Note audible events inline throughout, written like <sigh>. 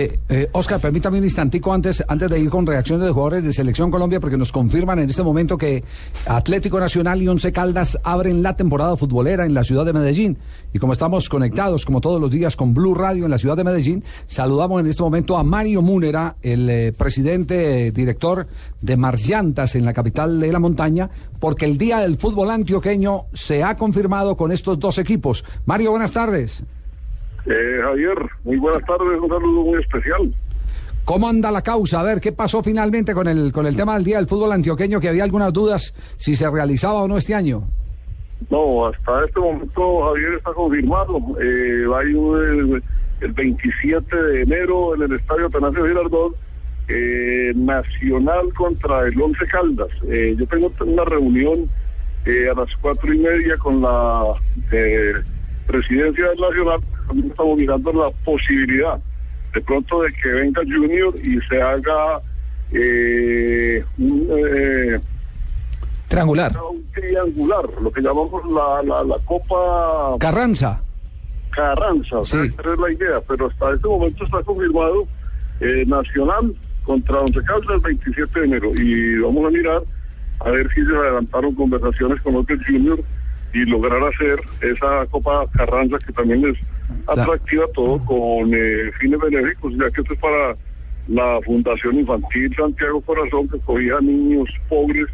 Eh, eh, Oscar, permítame un instantico antes, antes de ir con reacciones de jugadores de Selección Colombia, porque nos confirman en este momento que Atlético Nacional y Once Caldas abren la temporada futbolera en la ciudad de Medellín. Y como estamos conectados, como todos los días, con Blue Radio en la ciudad de Medellín, saludamos en este momento a Mario Múnera, el eh, presidente, director de Marllantas en la capital de la montaña, porque el día del fútbol antioqueño se ha confirmado con estos dos equipos. Mario, buenas tardes. Eh, Javier, muy buenas tardes, un saludo muy especial. ¿Cómo anda la causa? A ver, ¿qué pasó finalmente con el, con el tema del Día del Fútbol Antioqueño? Que había algunas dudas si se realizaba o no este año. No, hasta este momento, Javier, está confirmado. Eh, va a ir el, el 27 de enero en el Estadio Atanasio Girardot, eh, Nacional contra el Once Caldas. Eh, yo tengo una reunión eh, a las cuatro y media con la eh, presidencia del Nacional. También estamos mirando la posibilidad de pronto de que venga Junior y se haga eh, un, eh, Triangular. un triangular, lo que llamamos la, la, la Copa Carranza. Carranza, Sí. esa es la idea, pero hasta este momento está confirmado eh, Nacional contra Once Caldas el 27 de enero y vamos a mirar a ver si se adelantaron conversaciones con del Junior y lograr hacer esa Copa Carranza que también es atractiva todo con eh, fines benéficos, ya que esto es para la Fundación Infantil Santiago Corazón que cogía niños pobres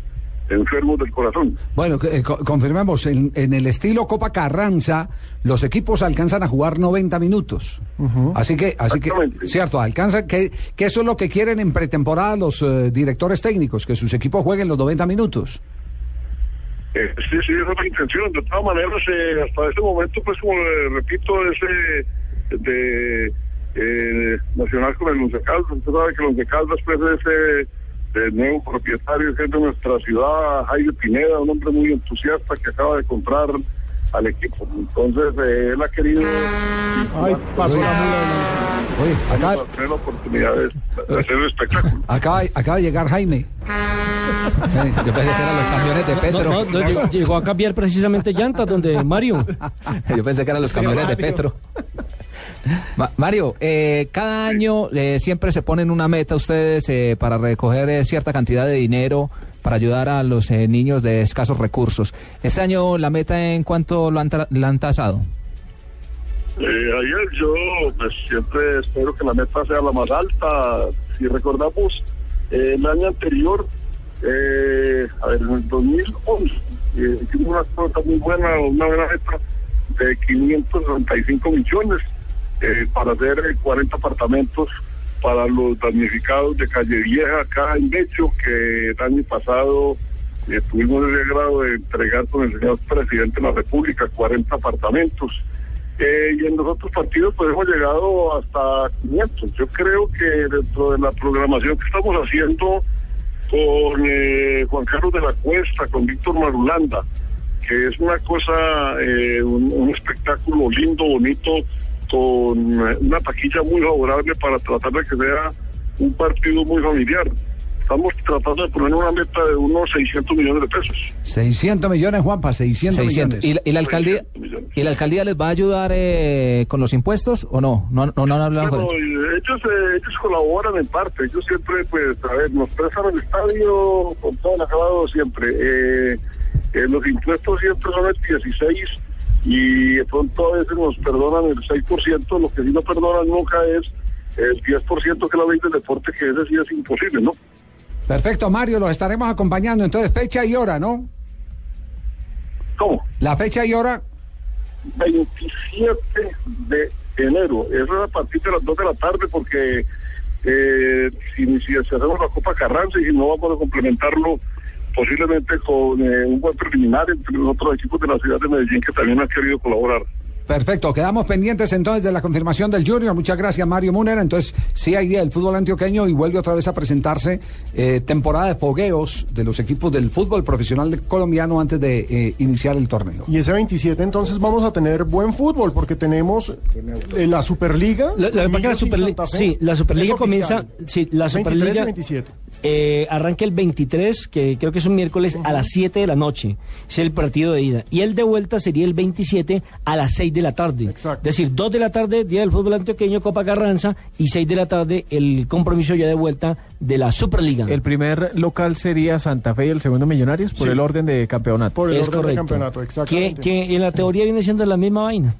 enfermos del corazón. Bueno, que, eh, co- confirmemos, en, en el estilo Copa Carranza, los equipos alcanzan a jugar 90 minutos. Así que, así que, cierto, alcanzan, que, que eso es lo que quieren en pretemporada los eh, directores técnicos, que sus equipos jueguen los 90 minutos. Eh, sí, sí, esa es la intención. De todas maneras, eh, hasta este momento, pues como le repito, ese de eh, Nacional con el Once Caldas, usted sabe que el Once Caldas pues es eh, el nuevo propietario que es de nuestra ciudad, Jaime Pineda, un hombre muy entusiasta que acaba de comprar al equipo. Entonces, eh, él ha querido Ay, pasó la mula. Oye, vamos acá, a tener la oportunidad de, hacer el espectáculo. <laughs> acaba, acaba de llegar Jaime. <laughs> Yo pensé que eran los camiones de Petro. No, no, no, llegó, llegó a cambiar precisamente llantas donde Mario. <laughs> Yo pensé que eran los camiones de Petro. Ma- Mario, eh, cada año eh, siempre se ponen una meta ustedes eh, para recoger eh, cierta cantidad de dinero para ayudar a los eh, niños de escasos recursos. Este año la meta en cuánto lo han, tra- la han tasado. Eh, ayer yo pues siempre espero que la meta sea la más alta. Si recordamos, eh, el año anterior, eh, a ver, en el 2011, eh, hicimos una cuota muy buena, una buena meta de 595 millones para hacer eh, 40 apartamentos para los damnificados de Calle Vieja acá en Becho, que el año pasado tuvimos ese grado de entregar con el señor presidente de la República 40 apartamentos. Y en los otros partidos pues hemos llegado hasta 500. Yo creo que dentro de la programación que estamos haciendo con eh, Juan Carlos de la Cuesta, con Víctor Marulanda, que es una cosa, eh, un, un espectáculo lindo, bonito, con eh, una taquilla muy favorable para tratar de que sea un partido muy familiar. Estamos tratando de poner una meta de unos 600 millones de pesos. 600 millones, Juanpa, 600, 600. millones. ¿Y, la- y la alcaldía 600 millones. y la alcaldía les va a ayudar eh, con los impuestos o no? No, no, no, han hablado con Bueno, ellos. y ellos, eh, ellos colaboran en parte. Ellos siempre, pues, a ver, nos prestan el estadio con todo el acabado siempre. Eh, eh, los impuestos siempre son el 16 y de pronto a veces nos perdonan el 6%. Lo que sí no perdonan nunca es el 10% que la ley del deporte, que ese sí es imposible, ¿no? Perfecto, Mario, los estaremos acompañando. Entonces, fecha y hora, ¿no? ¿Cómo? La fecha y hora, 27 de enero. Eso es a partir de las 2 de la tarde porque eh, si, si, hacemos la Copa Carranza y si no vamos a complementarlo posiblemente con eh, un buen preliminar entre los otros equipos de la ciudad de Medellín que también han querido colaborar. Perfecto. Quedamos pendientes entonces de la confirmación del Junior. Muchas gracias, Mario Múnera. Entonces, sí hay día del fútbol antioqueño y vuelve otra vez a presentarse eh, temporada de fogueos de los equipos del fútbol profesional colombiano antes de eh, iniciar el torneo. Y ese 27 entonces vamos a tener buen fútbol porque tenemos eh, la Superliga. La, la la Millos y Superli- Santa Fe. sí, la Superliga comienza, sí, la 23 y Superliga 27. Eh, arranca el 23, que creo que es un miércoles, a las 7 de la noche. Es el partido de ida. Y el de vuelta sería el 27 a las 6 de la tarde. Exacto. Es decir, 2 de la tarde, Día del Fútbol Antioqueño, Copa Carranza, y 6 de la tarde, el compromiso ya de vuelta de la Superliga. El primer local sería Santa Fe y el segundo Millonarios por Sí. el orden de campeonato. Por el es orden correcto. de campeonato, que, exactamente. que en la teoría viene siendo la misma vaina.